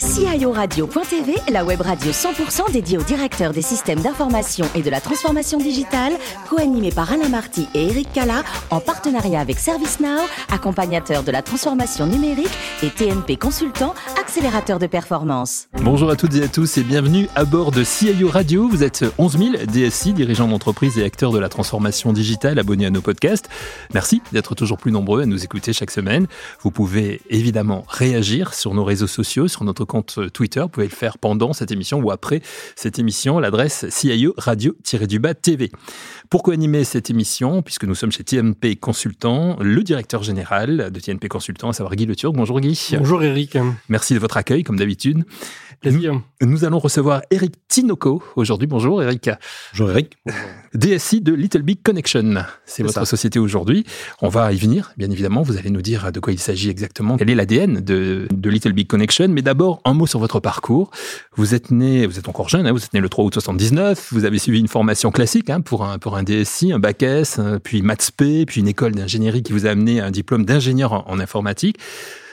guys. CIORadio.tv, la web radio 100% dédiée aux directeurs des systèmes d'information et de la transformation digitale, co-animée par Alain Marty et Eric Cala, en partenariat avec ServiceNow, accompagnateur de la transformation numérique et TNP Consultant, accélérateur de performance. Bonjour à toutes et à tous et bienvenue à bord de CIO Radio. Vous êtes 11 000 DSI, dirigeants d'entreprise et acteurs de la transformation digitale abonnés à nos podcasts. Merci d'être toujours plus nombreux à nous écouter chaque semaine. Vous pouvez évidemment réagir sur nos réseaux sociaux, sur notre compte Twitter. Vous pouvez le faire pendant cette émission ou après cette émission, l'adresse CIO Radio-du-Bas TV. Pour co-animer cette émission, puisque nous sommes chez TNP Consultant, le directeur général de TNP Consultant, à savoir Guy Le Turc. Bonjour Guy. Bonjour Eric. Merci de votre accueil, comme d'habitude. Plaisir. Nous allons recevoir Eric Tinoco aujourd'hui. Bonjour Eric. Bonjour Eric. DSI de Little Big Connection. C'est votre ça. société aujourd'hui. On va y venir, bien évidemment. Vous allez nous dire de quoi il s'agit exactement. Quel est l'ADN de, de Little Big Connection. Mais d'abord, un sur votre parcours. Vous êtes né, vous êtes encore jeune, hein, vous êtes né le 3 août 79. Vous avez suivi une formation classique hein, pour, un, pour un DSI, un bac S, euh, puis maths P, puis une école d'ingénierie qui vous a amené un diplôme d'ingénieur en, informatique.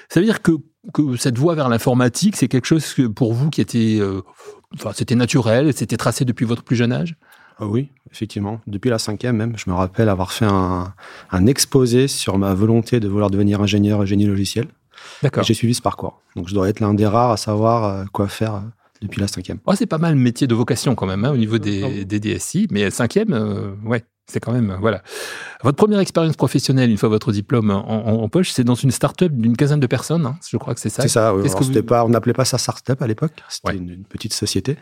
Ça veut dire que, que cette voie vers l'informatique, c'est quelque chose pour vous qui était, euh, enfin, c'était naturel, c'était tracé depuis votre plus jeune âge? Ah oui, effectivement. Depuis la cinquième même, je me rappelle avoir fait un, un exposé sur ma volonté de vouloir devenir ingénieur génie logiciel. Et D'accord. j'ai suivi ce parcours. Donc je dois être l'un des rares à savoir euh, quoi faire euh, depuis la cinquième. Ouais, c'est pas mal métier de vocation quand même hein, au niveau des, des DSI, mais cinquième, euh, ouais, c'est quand même voilà. Votre première expérience professionnelle, une fois votre diplôme en, en- en poche, c'est dans une start-up d'une quinzaine de personnes. hein, je crois que c'est ça. C'est ça, oui. Qu'est-ce Alors, que c'était vous- pas, on n'appelait pas ça startup à l'époque. C'était Ouais. une, une petite société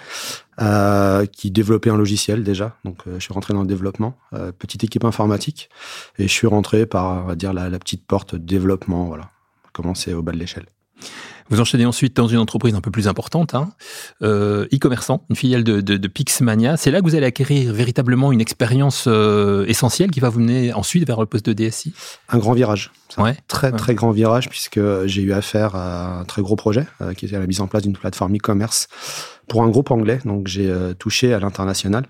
euh, qui développait un logiciel déjà. Donc euh, je suis rentré dans le développement, euh, petite équipe informatique, et je suis rentré par, on va dire, la, la petite porte développement. Voilà, commencer au bas de l'échelle. Vous enchaînez ensuite dans une entreprise un peu plus importante, hein, euh, e-commerçant, une filiale de, de, de Pixmania. C'est là que vous allez acquérir véritablement une expérience euh, essentielle qui va vous mener ensuite vers le poste de DSI. Un grand virage. Un Ouais. très Ouais. très grand virage puisque j'ai eu affaire à un très gros projet euh, qui était la mise en place d'une plateforme e-commerce pour un groupe anglais. Donc j'ai euh, touché à l'international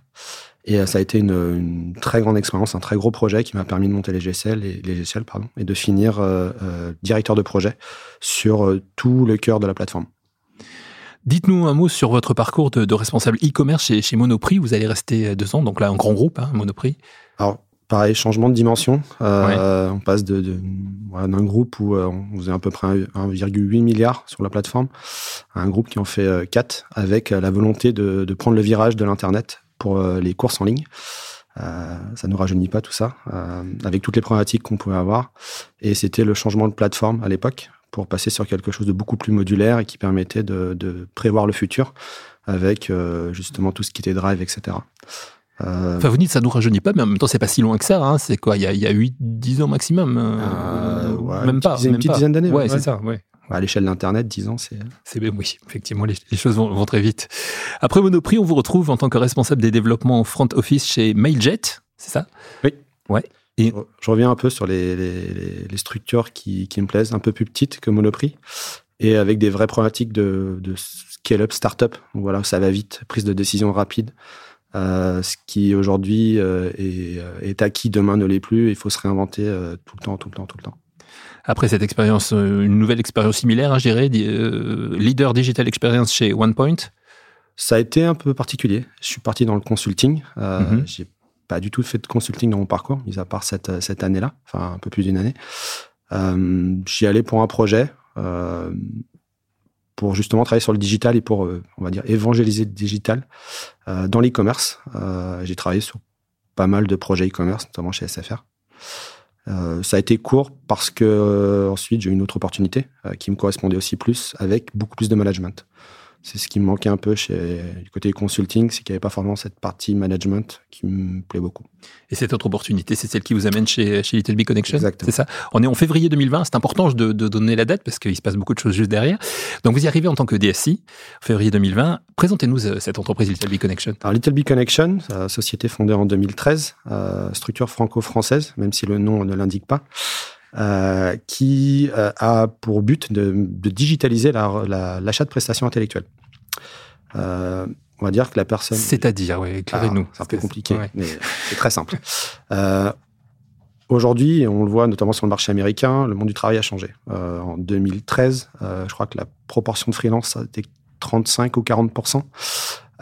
et euh, ça a été une, une très grande expérience, un très gros projet qui m'a permis de monter les GSL et les GSL pardon et de finir euh, euh, directeur de projet sur euh, tout le cœur de la plateforme. Dites-nous un mot sur votre parcours de, de responsable e-commerce chez, chez Monoprix. Vous allez rester deux ans, donc là un grand groupe, hein, Monoprix. Alors, pareil, changement de dimension. Euh, On passe de, de- voilà, d'un groupe où on faisait à peu près un- 1,8 milliard sur la plateforme à un groupe qui en fait euh, 4 avec la volonté de, de prendre le virage de l'Internet pour euh, les courses en ligne. Euh, ça ne nous rajeunit pas tout ça, euh, avec toutes les problématiques qu'on pouvait avoir. Et c'était le changement de plateforme à l'époque pour passer sur quelque chose de beaucoup plus modulaire et qui permettait de, de prévoir le futur avec euh, justement tout ce qui était drive, etc. Enfin, vous dites ça nous rajeunit pas, mais en même temps, c'est pas si loin que ça. hein. C'est quoi? Il y a, a 8, 10 ans maximum ouais, Même une pas. petite- une petite pas. dizaine d'années, Ouais, ouais. c'est ça. Ouais. À l'échelle d'Internet, 10 ans, c'est... C'est bien, oui, effectivement, les, les choses vont, vont très vite. Après Monoprix, on vous retrouve en tant que responsable des développements front office chez Mailjet, c'est ça? Oui. Ouais. Je je reviens un peu sur les, les- les- les structures qui, qui me plaisent, un peu plus petites que Monoprix, et avec des vraies problématiques de, de scale-up startup. Voilà, ça va vite, prise de décision rapide. Euh, ce qui aujourd'hui euh, est, euh, est acquis, demain ne l'est plus. Il faut se réinventer euh, tout le temps, tout le temps, tout le temps. Après cette expérience, euh, une nouvelle expérience similaire, hein, je dirais, di- euh, leader digital experience chez OnePoint. Ça a été un peu particulier. Je suis parti dans le consulting. Euh, Mhm. J'ai pas du tout fait de consulting dans mon parcours, mis à part cette, cette année-là, enfin un peu plus d'une année. Euh, J'y allais pour un projet, euh, pour justement travailler sur le digital et pour, on va dire, évangéliser le digital dans l'e-commerce. J'ai travaillé sur pas mal de projets e-commerce, notamment chez SFR. Euh, ça a été court parce que euh, ensuite j'ai eu une autre opportunité euh, qui me correspondait aussi plus, avec beaucoup plus de management. C'est ce qui me manquait un peu chez du côté consulting, c'est qu'il n'y avait pas forcément cette partie management qui me plaît beaucoup. Et cette autre opportunité, c'est celle qui vous amène chez, chez Little Big Connection. Exactement. C'est ça? On est en février 2020. C'est important de, de donner la date parce qu'il se passe beaucoup de choses juste derrière. Donc, vous y arrivez en tant que DSI, en février 2020. Présentez-nous euh, cette entreprise Little Big Connection. Alors Little Big Connection, société fondée en 2013, euh, structure franco-française, même si le nom ne l'indique pas, euh, qui euh, a pour but de, de digitaliser la- la- l'achat de prestations intellectuelles. Euh, on va dire que la personne... C'est-à-dire, oui, éclairez-nous. Ah, c'est un peu compliqué, Ouais. mais c'est très simple. Aujourd'hui, on le voit notamment sur le marché américain, le monde du travail a changé. En 2013, euh, je crois que la proportion de freelance été 35 ou 40%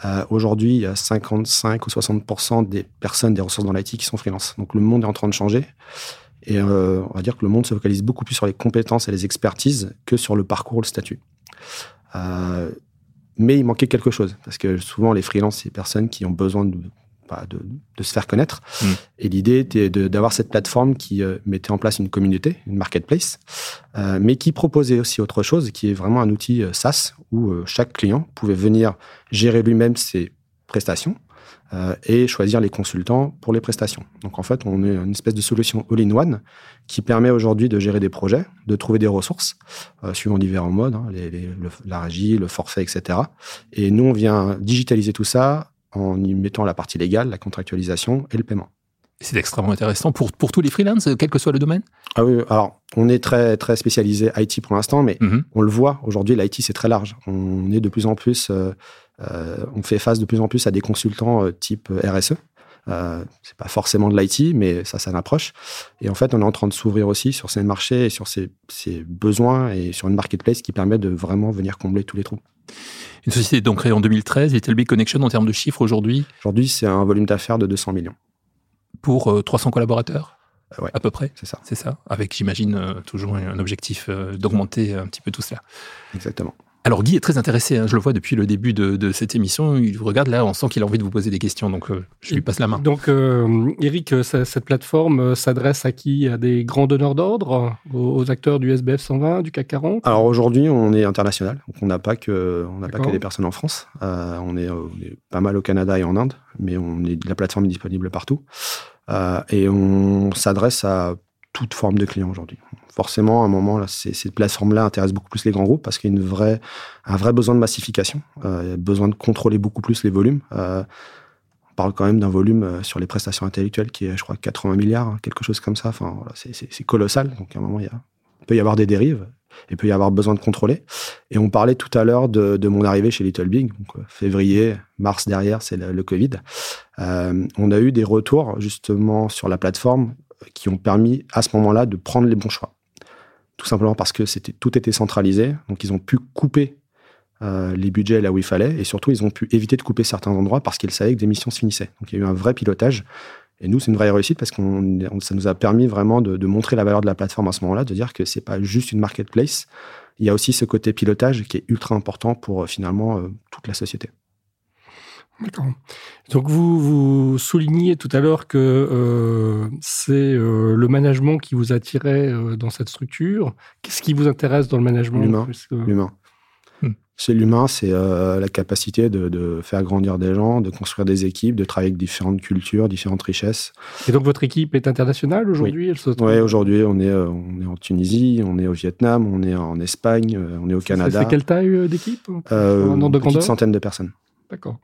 euh, Aujourd'hui, il y a 55 ou 60% des personnes, des ressources dans l'IT qui sont freelance. Donc le monde est en train de changer. Et on va dire que le monde se focalise beaucoup plus sur les compétences et les expertises que sur le parcours ou le statut. mais il manquait quelque chose, parce que souvent les freelances, c'est des personnes qui ont besoin de de, se faire connaître. Mm. Et l'idée était d'avoir cette plateforme qui euh, mettait en place une communauté, une marketplace, euh, mais qui proposait aussi autre chose, qui est vraiment un outil euh, SaaS où chaque client pouvait venir gérer lui-même ses prestations et choisir les consultants pour les prestations. Donc en fait, on est une espèce de solution all-in-one qui permet aujourd'hui de gérer des projets, de trouver des ressources, suivant différents modes, hein, la régie, le forfait, etc. Et nous, on vient digitaliser tout ça, en y mettant la partie légale, la contractualisation et le paiement. C'est extrêmement intéressant pour, pour tous les freelances, quel que soit le domaine? Ah oui, alors on est très, très spécialisé IT pour l'instant, mais mhm. on le voit, aujourd'hui l'IT c'est très large. On est de plus en plus, euh, euh, on fait face de plus en plus à des consultants euh, type RSE. Euh, c'est pas forcément de l'IT, mais ça, ça approche. Et en fait, on est en train de s'ouvrir aussi sur ces marchés et sur ces, ces besoins et sur une marketplace qui permet de vraiment venir combler tous les trous. Une société donc créée en 2013, Little Big Connection en termes de chiffres aujourd'hui? Aujourd'hui, c'est un volume d'affaires de 200 millions. Pour 300 euh, collaborateurs? Euh, ouais, À peu près? C'est ça. C'est ça. Avec, j'imagine, euh, toujours un objectif d'augmenter un petit peu tout cela. Exactement. Alors Guy est très intéressé, hein, je le vois depuis le début de, cette émission. Il vous regarde là, on sent qu'il a envie de vous poser des questions, donc je lui passe la main. Donc Eric, cette plateforme s'adresse à qui? À des grands donneurs d'ordre aux, acteurs du SBF 120, du CAC 40 Alors aujourd'hui, on est international, donc on n'a pas que on n'a pas que des personnes en France. on, est, pas mal au Canada et en Inde, mais on est la plateforme est disponible partout. Et on s'adresse à toute forme de clients aujourd'hui forcément, à un moment, là, ces, plateformes-là intéressent beaucoup plus les grands groupes parce qu'il y a un vrai besoin de massification. Euh, besoin de contrôler beaucoup plus les volumes. Euh, on parle quand même d'un volume euh, sur les prestations intellectuelles qui est, je crois, 80 milliards, hein, quelque chose comme ça. Enfin, c'est colossal. Donc, à un moment, il, peut y avoir des dérives. Il peut y avoir besoin de contrôler. Et on parlait tout à l'heure de, mon arrivée chez Little Big, donc février, mars derrière, c'est le, Covid. Euh, on a eu des retours justement sur la plateforme qui ont permis à ce moment-là de prendre les bons choix tout simplement parce que c'était tout était centralisé, donc ils ont pu couper euh, les budgets là où il fallait, et surtout ils ont pu éviter de couper certains endroits parce qu'ils savaient que des missions se finissaient. Donc il y a eu un vrai pilotage, et nous c'est une vraie réussite parce que ça nous a permis vraiment de, montrer la valeur de la plateforme à ce moment-là, de dire que c'est pas juste une marketplace, il y a aussi ce côté pilotage qui est ultra important pour euh, finalement euh, toute la société. D'accord. Donc vous, vous souligniez tout à l'heure que euh, c'est euh, le management qui vous attirait euh, dans cette structure. Qu'est-ce qui vous intéresse dans le management L'humain. L'humain. Hmm. C'est l'humain, c'est la capacité de, faire grandir des gens, de construire des équipes, de travailler avec différentes cultures, différentes richesses. Et donc votre équipe est internationale aujourd'hui Oui, aujourd'hui on est, on est en Tunisie, on est au Vietnam, on est en Espagne, on est au Canada. C'est quelle taille d'équipe? Une petite centaine de personnes. D'accord.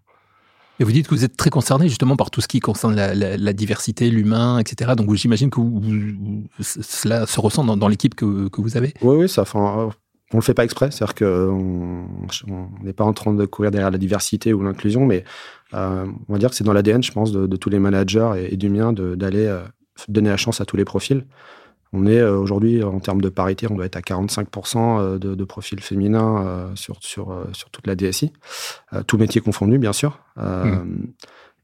Et vous dites que vous êtes très concerné justement par tout ce qui concerne la, diversité, l'humain, etc. Donc j'imagine que cela se ressent dans, l'équipe que, vous avez. Oui, oui, ça. Enfin, on le fait pas exprès, c'est-à-dire qu'on n'est pas en train de courir derrière la diversité ou l'inclusion, mais euh, on va dire que c'est dans l'ADN, je pense, de, tous les managers et, du mien d'aller euh, donner la chance à tous les profils. On est euh, aujourd'hui, en termes de parité, on doit être à 45% euh, de, de, profils féminins euh, sur, sur, sur toute la DSI, tout métier confondu, bien sûr. Mmh.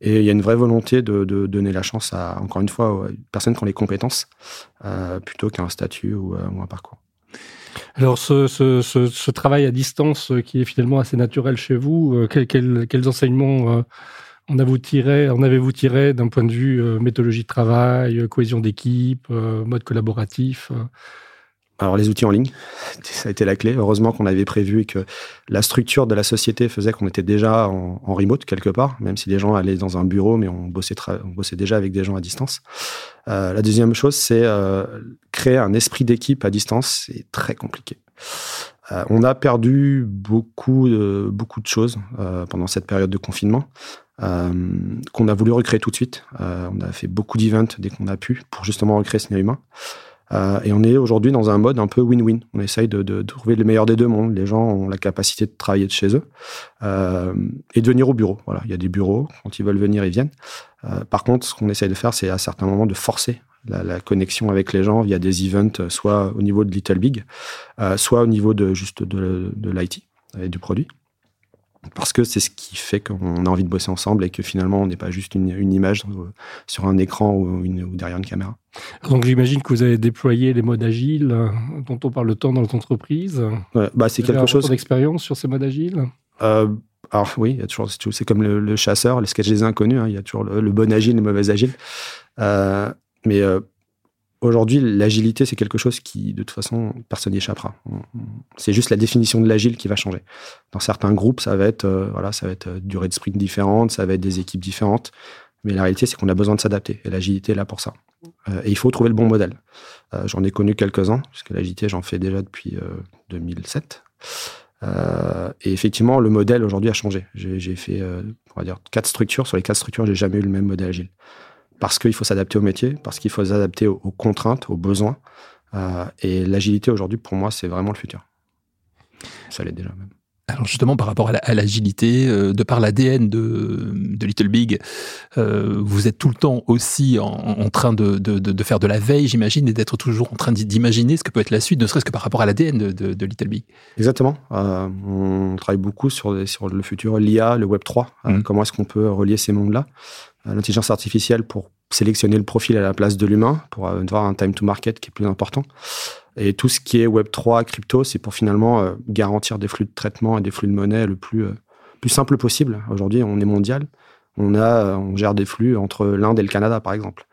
Et il y a une vraie volonté de, de, donner la chance à, encore une fois, aux personnes qui ont les compétences, plutôt qu'un statut ou, un parcours. Alors, ce, ce, ce, travail à distance qui est finalement assez naturel chez vous, quels enseignements tiré, en avez-vous tiré d'un point de vue euh, méthodologie de travail, euh, cohésion d'équipe, euh, mode collaboratif alors les outils en ligne, ça a été la clé. Heureusement qu'on avait prévu et que la structure de la société faisait qu'on était déjà en, remote quelque part, même si les gens allaient dans un bureau, mais on on bossait déjà avec des gens à distance. la deuxième chose, c'est créer un esprit d'équipe à distance. C'est très compliqué. On a perdu beaucoup, beaucoup de choses pendant cette période de confinement. Euh, qu'on a voulu recréer tout de suite. Euh, on a fait beaucoup d'events dès qu'on a pu pour justement recréer ce lien humain. Euh, et on est aujourd'hui dans un mode un peu win-win. On essaye de, trouver le meilleur des deux mondes. Les gens ont la capacité de travailler de chez eux euh, et de venir au bureau. Voilà, il y a des bureaux. Quand ils veulent venir, ils viennent. Euh, par contre, ce qu'on essaye de faire, c'est à certains moments de forcer la, connexion avec les gens via des events, soit au niveau de Little Big, soit au niveau de juste de l'IT et du produit parce que c'est ce qui fait qu'on a envie de bosser ensemble et que finalement on n'est pas juste une, image sur un écran ou, derrière une caméra. Donc j'imagine que vous avez déployé les modes agiles euh, dont on parle le temps dans les entreprises. bah c'est quelque chose. d'expérience sur ces modes agiles? Euh, alors oui, il y a toujours, c'est comme le, chasseur, les sketchs des inconnus. Hein, il y a toujours le, bon agile, le mauvais agile. Euh, mais Aujourd'hui, l'agilité, c'est quelque chose qui, de toute façon, personne n'y échappera. C'est juste la définition de l'agile qui va changer. Dans certains groupes, ça va être, euh, voilà, ça va être euh, durée de sprint différente, ça va être des équipes différentes. Mais la réalité, c'est qu'on a besoin de s'adapter. Et l'agilité est là pour ça. Euh, et il faut trouver le bon modèle. j'en ai connu quelques-uns, parce que l'agilité, j'en fais déjà depuis 2007. et effectivement, le modèle aujourd'hui a changé. J'ai fait, on va dire, quatre structures. Sur les quatre structures, j'ai jamais eu le même modèle agile parce qu'il faut s'adapter au métier, parce qu'il faut s'adapter aux, contraintes, aux besoins. Euh, et l'agilité aujourd'hui, pour moi, c'est vraiment le futur. Ça l'est déjà même. Alors justement, par rapport à l'agilité, euh, de par l'ADN de, Little Big, euh, vous êtes tout le temps aussi en, train de, faire de la veille, j'imagine, et d'être toujours en train d'imaginer ce que peut être la suite, ne serait-ce que par rapport à l'ADN de, Little Big. Exactement. on travaille beaucoup sur, sur le futur, l'IA, le Web 3. Mmh. comment est-ce qu'on peut relier ces mondes-là? L'intelligence artificielle pour sélectionner le profil à la place de l'humain pour avoir un time to market qui est plus important. Et tout ce qui est Web3, crypto, c'est pour finalement euh, garantir des flux de traitement et des flux de monnaie le plus, euh, plus simple possible. Aujourd'hui, on est mondial. On, a, euh, on gère des flux entre l'Inde et le Canada, par exemple.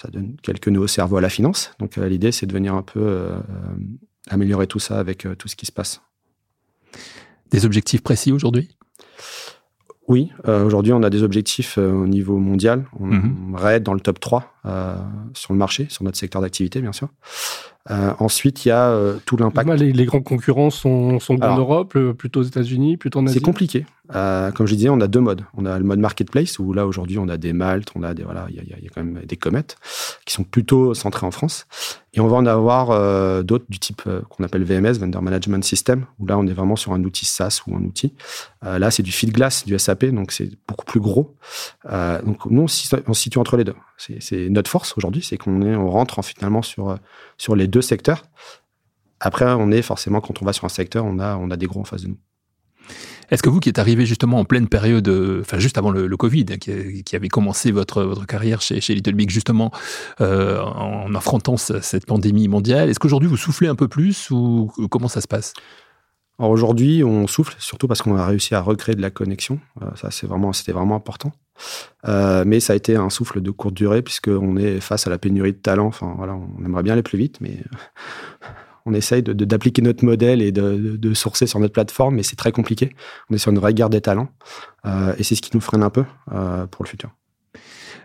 Ça donne quelques nouveaux cerveaux à la finance. Donc l'idée, c'est de venir un peu améliorer tout ça avec tout ce qui se passe. Des objectifs précis aujourd'hui? Oui, euh, aujourd'hui, on a des objectifs euh, au niveau mondial. On être dans le top 3 euh, sur le marché, sur notre secteur d'activité, bien sûr. Euh, ensuite, il y a euh, tout l'impact. Les, les, grands concurrents sont, sont en Europe, euh, plutôt aux États-Unis, plutôt en Asie. C'est compliqué. comme je disais, on a deux modes. On a le mode marketplace où là aujourd'hui on a des Malte, on a des voilà, il y, y, a quand même des comètes qui sont plutôt centrés en France. Et on va en avoir d'autres du type qu'on appelle VMS, Vendor Management System, où là on est vraiment sur un outil SaaS ou un outil. là c'est du feed glass, du SAP, donc c'est beaucoup plus gros. donc nous on, se situe entre les deux. C'est notre force aujourd'hui, c'est qu'on est, on rentre en, finalement sur sur les deux secteurs. Après, on est forcément, quand on va sur un secteur, on a, on a des gros en face de nous. Est-ce que vous qui êtes arrivé justement en pleine période, euh, enfin juste avant le, Covid, qui, avait commencé votre, votre carrière chez, chez Little Big justement euh, en affrontant cette pandémie mondiale, est-ce qu'aujourd'hui vous soufflez un peu plus ou comment ça se passe? Alors aujourd'hui, on souffle, surtout parce qu'on a réussi à recréer de la connexion. Euh, ça, c'est vraiment, c'était vraiment important. Euh, mais ça a été un souffle de courte durée puisqu'on est face à la pénurie de talent. Enfin, voilà, on aimerait bien aller plus vite, mais on essaye de, d'appliquer notre modèle et de, de, sourcer sur notre plateforme, mais c'est très compliqué. On est sur une vraie guerre des talents euh, et c'est ce qui nous freine un peu euh, pour le futur.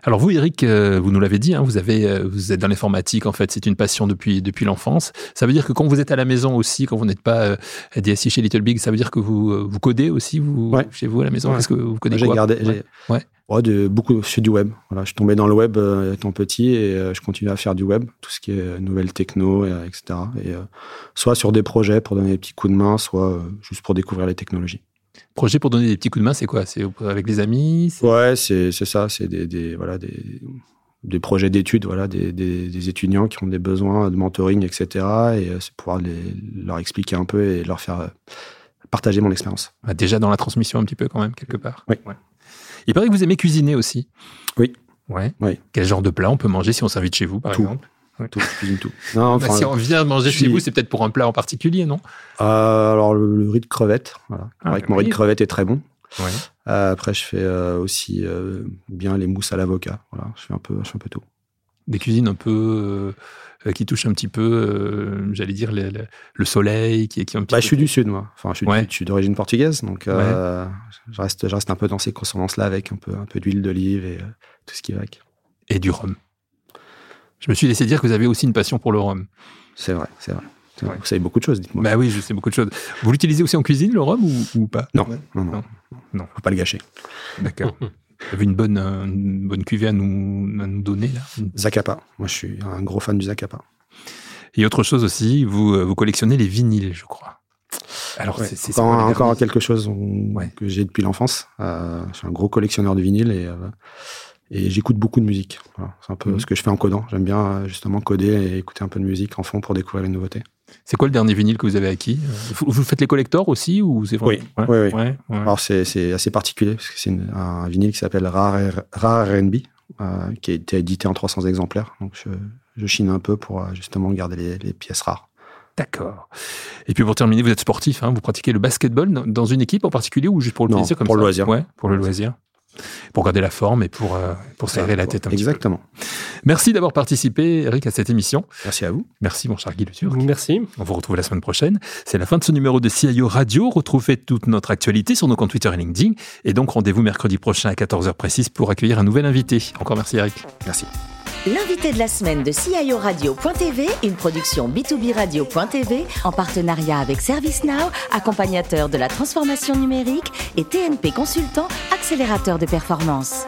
Alors vous, Eric, vous nous l'avez dit, hein, vous avez, vous êtes dans l'informatique. En fait, c'est une passion depuis depuis l'enfance. Ça veut dire que quand vous êtes à la maison aussi, quand vous n'êtes pas DSI chez Little Big, ça veut dire que vous vous codez aussi vous chez vous à la maison. Qu'est-ce que vous codez J'ai gardé. Ouais. Ouais. de, beaucoup sur du web. Voilà, je suis tombé dans le web étant petit et je continue à faire du web, tout ce qui est nouvelles techno, etc. Et soit sur des projets pour donner des petits coups de main, soit juste pour découvrir les technologies. Projet pour donner des petits coups de main, c'est quoi? C'est avec les amis? Ouais, c'est ça. C'est des, des, voilà, des, des projets d'études, voilà, des, des, étudiants qui ont des besoins de mentoring, etc. Et euh, c'est pouvoir les, leur expliquer un peu et leur faire euh, partager mon expérience. Ah, déjà dans la transmission un petit peu quand même, quelque part. Oui. Il paraît que vous aimez cuisiner aussi. Oui. Ouais. Oui. Quel genre de plat on peut manger si on s'invite chez vous, par exemple tout, tout. Non, bah, si on vient manger chez vous, c'est peut-être pour un plat en particulier, non euh, Alors, le, riz de crevette. Voilà. Ah, avec mon riz de crevette est très bon. Euh, après, je fais euh, aussi bien les mousses à l'avocat. Voilà, je fais un peu, je fais un peu tout. Des cuisines un peu qui touchent un petit peu, j'allais dire, le, soleil, qui, qui un petit bah, Je suis du sud, moi. Enfin, je suis, d'origine portugaise, donc je, reste, je reste un peu dans ces consonances-là avec un peu, un peu d'huile d'olive et tout ce qui va avec. Et du rhum. Je me suis laissé dire que vous avez aussi une passion pour le rhum. C'est vrai, c'est vrai. Vous savez beaucoup de choses, dites-moi. Bah oui, je sais beaucoup de choses. Vous l'utilisez aussi en cuisine, le rhum, ou, pas? Non, non, non, non. Faut pas le gâcher. D'accord. Vous avez une bonne, une bonne cuvée à nous, à nous donner, là? Zacapa. Moi, je suis un gros fan du Zacapa. Et autre chose aussi, vous, euh, vous collectionnez les vinyles, je crois. Alors, c'est encore, quelque chose que j'ai depuis l'enfance. Euh, je suis un gros collectionneur de vinyles et... Euh, et j'écoute beaucoup de musique. Voilà, c'est un peu Mhm. ce que je fais en codant. J'aime bien euh, justement coder et écouter un peu de musique en fond pour découvrir les nouveautés. C'est quoi le dernier vinyle que vous avez acquis? Vous, faites les collectors aussi ou c'est Oui, ouais, oui, oui. ouais, ouais. Alors c'est, assez particulier parce que c'est un vinyle qui s'appelle Rare, Rare R&B, euh, qui a été édité en 300 exemplaires. Donc je, je chine un peu pour euh, justement garder les, les pièces rares. D'accord. Et puis pour terminer, vous êtes sportif, hein, vous pratiquez le basketball dans- une équipe en particulier ou juste pour le Non, plaisir comme pour ça? le loisir. Ouais, pour le loisir. Pour garder la forme et pour, euh, pour s'aérer la tête un petit Exactement. peu. Merci d'avoir participé, Eric, à cette émission. Merci à vous. Merci, mon cher Guy Le Turc. Merci. On vous retrouve la semaine prochaine. C'est la fin de ce numéro de CIO Radio. Retrouvez toute notre actualité sur nos comptes Twitter et LinkedIn. Et donc, rendez-vous mercredi prochain à 14h précise pour accueillir un nouvel invité. Encore merci, Eric. Merci. L'invité de la semaine de CIO Radio.tv, une production B2B Radio.tv en partenariat avec ServiceNow, accompagnateur de la transformation numérique et TNP Consultant, accélérateur de performance.